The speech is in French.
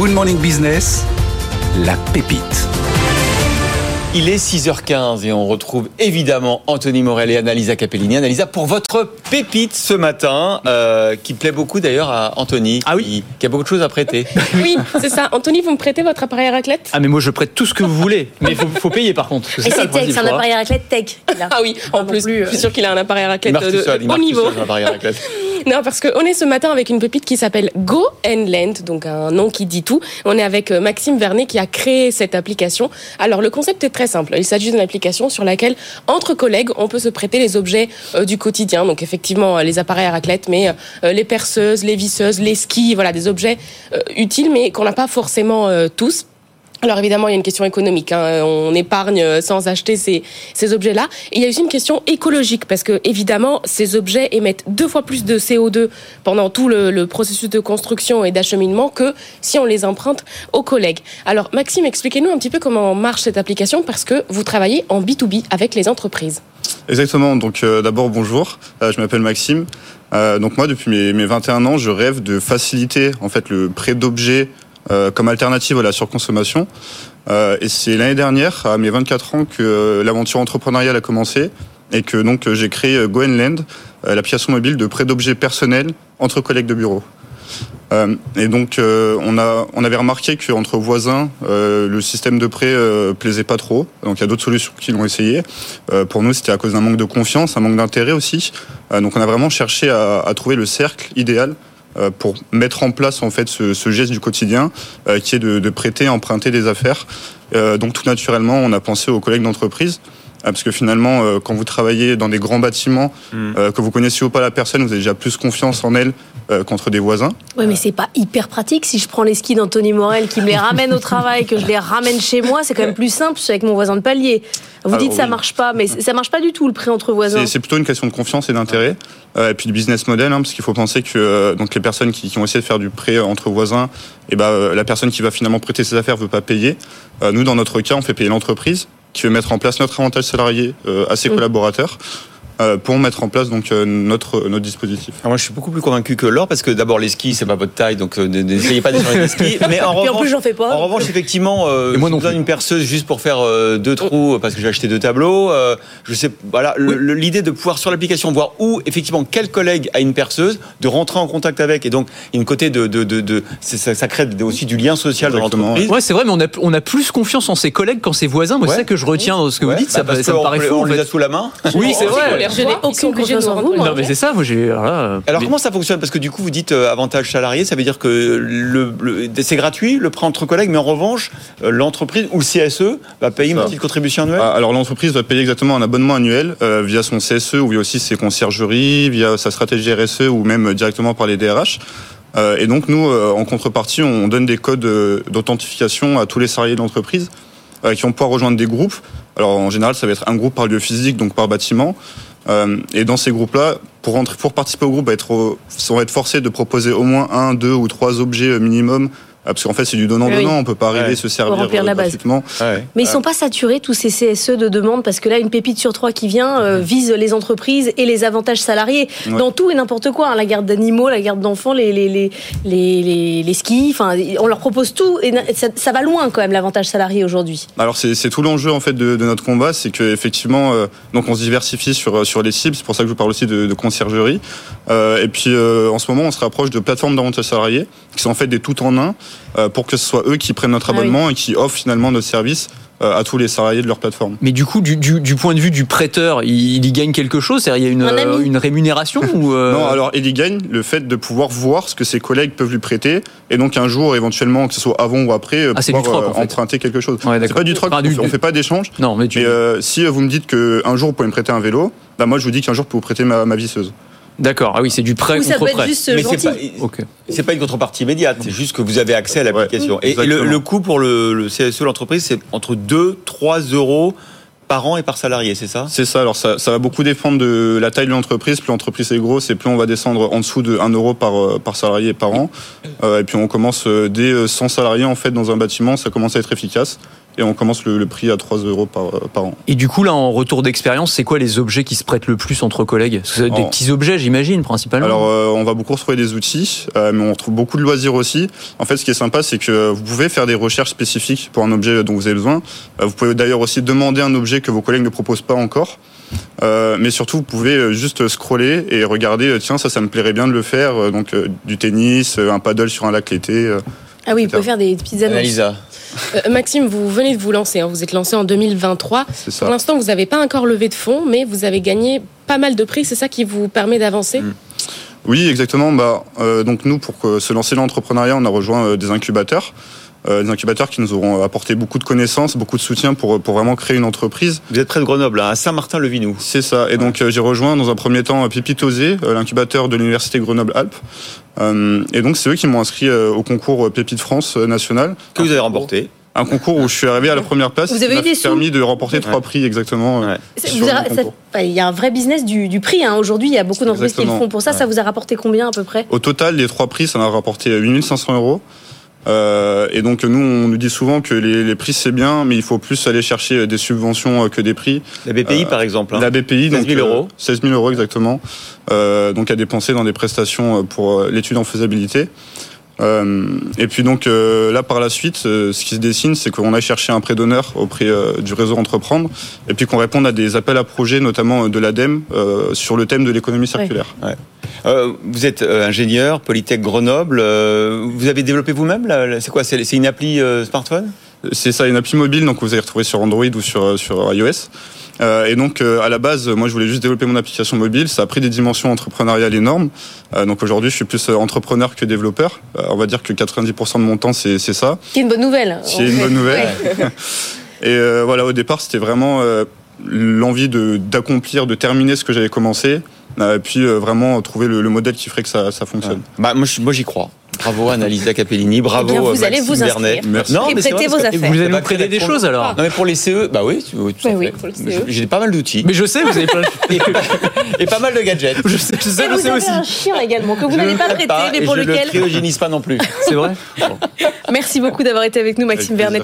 Good Morning Business, la pépite. Il est 6h15 et on retrouve évidemment Anthony Morel et Annalisa Capellini. Annalisa, pour votre pépite ce matin, euh, qui plaît beaucoup d'ailleurs à Anthony, Ah oui. qui, qui a beaucoup de choses à prêter. Oui, c'est ça. Anthony, vous me prêtez votre appareil à raclette? Ah mais moi je prête tout ce que vous voulez, mais il faut, faut payer par contre. Ça, c'est principe, c'est un appareil à raclette tech. qu'il a. Ah oui, en plus, plus, je euh. suis sûr qu'il a un appareil à raclette de, il haut niveau. seul à raclette. Non, parce qu'on est ce matin avec une pépite qui s'appelle Go and Land, donc un nom qui dit tout. On est avec euh, Maxime Vernet qui a créé cette application. Alors le concept est très simple. Il s'agit d'une application sur laquelle, entre collègues, on peut se prêter les objets euh, du quotidien. Donc effectivement, euh, les appareils à raclette, mais euh, les perceuses, les visseuses, les skis, voilà, des objets utiles, mais qu'on n'a pas forcément tous. Alors évidemment, il y a une question économique. hein. On épargne euh, sans acheter ces, ces objets-là. Et il y a aussi une question écologique parce que évidemment, ces objets émettent deux fois plus de CO2 pendant tout le, processus de construction et d'acheminement que si on les emprunte aux collègues. Alors Maxime, expliquez-nous un petit peu comment marche cette application parce que vous travaillez en B2B avec les entreprises. Exactement. Donc euh, d'abord bonjour, Euh, je m'appelle Maxime. Donc moi depuis mes, mes 21 ans, je rêve de faciliter en fait le prêt d'objets euh, comme alternative à la surconsommation. Euh, et c'est l'année dernière, à mes 24 ans, que euh, l'aventure entrepreneuriale a commencé et que donc euh, j'ai créé Go and Land, euh, l'application mobile de prêt d'objets personnels entre collègues de bureau. Euh, et donc, euh, on, a, on avait remarqué qu'entre voisins, euh, le système de prêt plaisait pas trop. Donc, il y a d'autres solutions qui l'ont essayé. Pour nous, c'était à cause d'un manque de confiance, un manque d'intérêt aussi. Donc, on a vraiment cherché à, à trouver le cercle idéal pour mettre en place en fait ce, ce geste du quotidien, euh, qui est de, de prêter, emprunter des affaires. Euh, donc, tout naturellement, on a pensé aux collègues d'entreprise. Euh, Parce que finalement, euh, quand vous travaillez dans des grands bâtiments, euh, que vous connaissiez ou pas la personne, vous avez déjà plus confiance en elle euh, qu'entre des voisins. Ouais, mais c'est pas hyper pratique. Si je prends les skis d'Anthony Morel qui me les ramène au travail, que je les ramène chez moi, c'est quand même plus simple. Je suis avec mon voisin de palier. Vous Alors, dites ça oui. marche pas, mais ça marche pas du tout le prêt entre voisins. C'est plutôt une question de confiance et d'intérêt, euh, et puis de business model, hein, parce qu'il faut penser que euh, donc les personnes qui, qui ont essayé de faire du prêt entre voisins, et ben euh, la personne qui va finalement prêter ses affaires veut pas payer. Euh, nous, dans notre cas, on fait payer l'entreprise qui veut mettre en place notre avantage salarié euh, à ses Mm. collaborateurs pour mettre en place donc euh, notre notre dispositif. Alors moi, je suis beaucoup plus convaincu que Laure parce que d'abord, les skis, c'est pas votre taille, donc euh, n'essayez pas d'échanger des skis. Mais en Puis en revanche, plus, j'en fais pas. En revanche, effectivement, euh, moi je non vous donne plus. une perceuse juste pour faire euh, deux trous parce que j'ai acheté deux tableaux. euh, je sais, voilà, l'idée de pouvoir sur l'application voir où effectivement quel collègue a une perceuse, de rentrer en contact avec, et donc il y a une côté de, de, de, ça, ça crée aussi du lien social dans Exactement. l'entreprise. Ouais, c'est vrai, mais on a, on a plus confiance en ses collègues qu'en ses voisins. Moi, Ouais. c'est ça que je retiens dans ce que Ouais, vous dites. Ça, bah, parce ça me paraît fou. On en les a sous la main. Oui, c'est vrai. Je n'ai aucune confiance en vous. Non, mais c'est ça. Moi, j'ai. alors là, Alors mais- comment ça fonctionne? Parce que du coup vous dites euh, avantage salarié, ça veut dire que le, le- c'est gratuit le prêt entre collègues, mais en revanche euh, l'entreprise ou le CSE va payer une petite contribution annuelle? Ah, Alors l'entreprise va payer exactement un abonnement annuel euh, via son CSE ou via aussi ses conciergeries, via sa stratégie RSE ou même directement par les DRH. Euh, et donc nous, en contrepartie, on donne des codes d'authentification à tous les salariés de l'entreprise qui vont pouvoir rejoindre des groupes. Alors en général, ça va être un groupe par lieu physique, donc par bâtiment. Euh, et dans ces groupes-là, pour, rentrer, pour participer au groupe, être, on va être forcé de proposer au moins un, deux ou trois objets euh, minimum. Euh, Parce qu'en fait, c'est du donnant-donnant. Oui. On peut pas arriver Ouais. se servir remplir euh, la base. Ouais. Mais ils sont pas saturés tous ces CSE de demande parce que là une pépite sur trois qui vient euh, vise les entreprises et les avantages salariés Ouais. dans tout et n'importe quoi hein, la garde d'animaux la garde d'enfants les les, les les les les skis enfin on leur propose tout et ça, ça va loin quand même l'avantage salarié aujourd'hui Alors c'est c'est tout l'enjeu en fait de, de notre combat, c'est que effectivement euh, donc on se diversifie sur sur les cibles. C'est pour ça que je vous parle aussi de, de conciergerie. Euh, et puis euh, en ce moment on se rapproche de plateformes d'avantages salariés qui sont en fait des tout en un pour que ce soit eux qui prennent notre Ah oui. abonnement et qui offrent finalement notre service euh, à tous les salariés de leur plateforme. Mais du coup, du, du, du point de vue du prêteur, il, il y gagne quelque chose? C'est-à-dire, il y a une, euh, rémunération ou euh, Non, alors il y gagne le fait de pouvoir voir ce que ses collègues peuvent lui prêter et donc un jour éventuellement que ce soit avant ou après euh, Ah, c'est du pouvoir troc, en fait. emprunter quelque chose. Ouais, c'est pas du troc, Enfin, du- on fait- on fait pas d'échange. Non, mais tu. Mais euh, si vous me dites que un jour vous pouvez me prêter un vélo, bah moi je vous dis qu'un jour je peux vous prêter ma, ma visseuse. D'accord. Ah oui, c'est du prêt ou ça contre être prêt. juste Mais c'est pas, Ok. c'est pas une contrepartie immédiate, c'est juste que vous avez accès à l'application. Ouais, et, et le, coût pour le, le CSE, l'entreprise, c'est entre 2 3 euros par an et par salarié, c'est ça? C'est ça, alors ça, ça va beaucoup dépendre de la taille de l'entreprise. Plus l'entreprise est grosse et plus on va descendre en dessous de 1 euro par, euh, par salarié et par an. Euh, et puis on commence euh, dès euh, 100 salariés en fait dans un bâtiment, ça commence à être efficace. Et on commence le, le prix à 3 euros par, par an. Et du coup, là, en retour d'expérience, c'est quoi les objets qui se prêtent le plus entre collègues Parce que Des petits objets, j'imagine, principalement. Alors, euh, on va beaucoup retrouver des outils, euh, mais on retrouve beaucoup de loisirs aussi. En fait, ce qui est sympa, c'est que vous pouvez faire des recherches spécifiques pour un objet dont vous avez besoin. Euh, vous pouvez d'ailleurs aussi demander un objet que vos collègues ne proposent pas encore. Euh, mais surtout, vous pouvez euh, juste scroller et regarder, euh, tiens, ça, ça me plairait bien de le faire. Euh, Donc, euh, du tennis, euh, un paddle sur un lac l'été. Euh. Ah oui, vous pouvez faire des petites annonces. Analisa. Euh, Maxime, vous venez de vous lancer. hein. Vous êtes lancé en 2023. C'est Pour l'instant, vous n'avez pas encore levé de fonds, mais vous avez gagné pas mal de prix. C'est ça qui vous permet d'avancer Oui, exactement. Bah, euh, donc nous, pour que- se lancer dans l'entrepreneuriat, on a rejoint euh, des incubateurs. Euh, des incubateurs qui nous auront apporté beaucoup de connaissances, beaucoup de soutien pour, pour vraiment créer une entreprise. Vous êtes près de Grenoble, hein, à Saint-Martin-le-Vinou. C'est ça. Et donc euh, j'ai rejoint dans un premier temps euh, Pépitosé, euh, l'incubateur de l'université Grenoble-Alpes. Euh, et donc c'est eux qui m'ont inscrit euh, au concours euh, Pépite France euh, national. Que vous avez remporté. Un concours où je suis arrivé à la première place. Vous avez m'a eu des sous permis de remporter trois prix exactement. euh, Ouais. Sur le ça- Il y a un vrai business du, du prix. hein. Aujourd'hui, il y a beaucoup d'entreprises qui le font pour ça. Ça vous a rapporté combien à peu près? Au total, les trois prix, ça m'a rapporté 8500 euros. Euh, et donc nous, on nous dit souvent que les, les prix c'est bien, mais il faut plus aller chercher des subventions euh, que des prix. La BPI, Euh, par exemple. hein. La BPI, 16 donc 000 euh, euros. 16 000 euros exactement. Euh, donc à dépenser dans des prestations euh, pour euh, l'étude en faisabilité. Euh, et puis donc euh, là par la suite, euh, ce qui se dessine, c'est qu'on a cherché un prêt d'honneur auprès euh, du réseau Entreprendre, et puis qu'on réponde à des appels à projets, notamment de l'ADEME, euh, sur le thème de l'économie circulaire. Euh, vous êtes euh, ingénieur, Polytech Grenoble. euh, vous avez développé vous-même C'est quoi C'est c'est une appli euh, smartphone? C'est ça, une appli mobile, donc vous allez retrouver sur Android ou sur, sur iOS. Euh, et donc, euh, à la base, moi, je voulais juste développer mon application mobile. Ça a pris des dimensions entrepreneuriales énormes. Euh, donc aujourd'hui, je suis plus entrepreneur que développeur. Euh, on va dire que 90% de mon temps, c'est c'est ça. Qui est une bonne nouvelle. C'est une fait. bonne nouvelle. Ouais. Et euh, voilà, au départ, c'était vraiment euh, l'envie de d'accomplir, de terminer ce que j'avais commencé. Et puis euh, vraiment trouver le, le modèle qui ferait que ça, ça fonctionne. bah, Moi, je- moi, j'y crois. Bravo Annalisa Capellini, bravo Eh bien, vous euh, allez Maxime vous. Vernet. Merci. Non, Et mais prêtez vrai, vos affaires. vous allez Bah, nous prêter des pour- choses alors Non mais pour les CE, bah oui, tu- oui, tout à Bah oui, le CE. J'ai pas mal d'outils Mais je sais, vous avez plein de... et, et pas mal de gadgets. Je sais, je sais, Et je vous sais avez aussi. un chien également que vous Je n'avez pas pas mais pour je lequel. le cryogénise pas non plus. C'est vrai Merci beaucoup d'avoir été avec nous, Maxime Avec Vernet.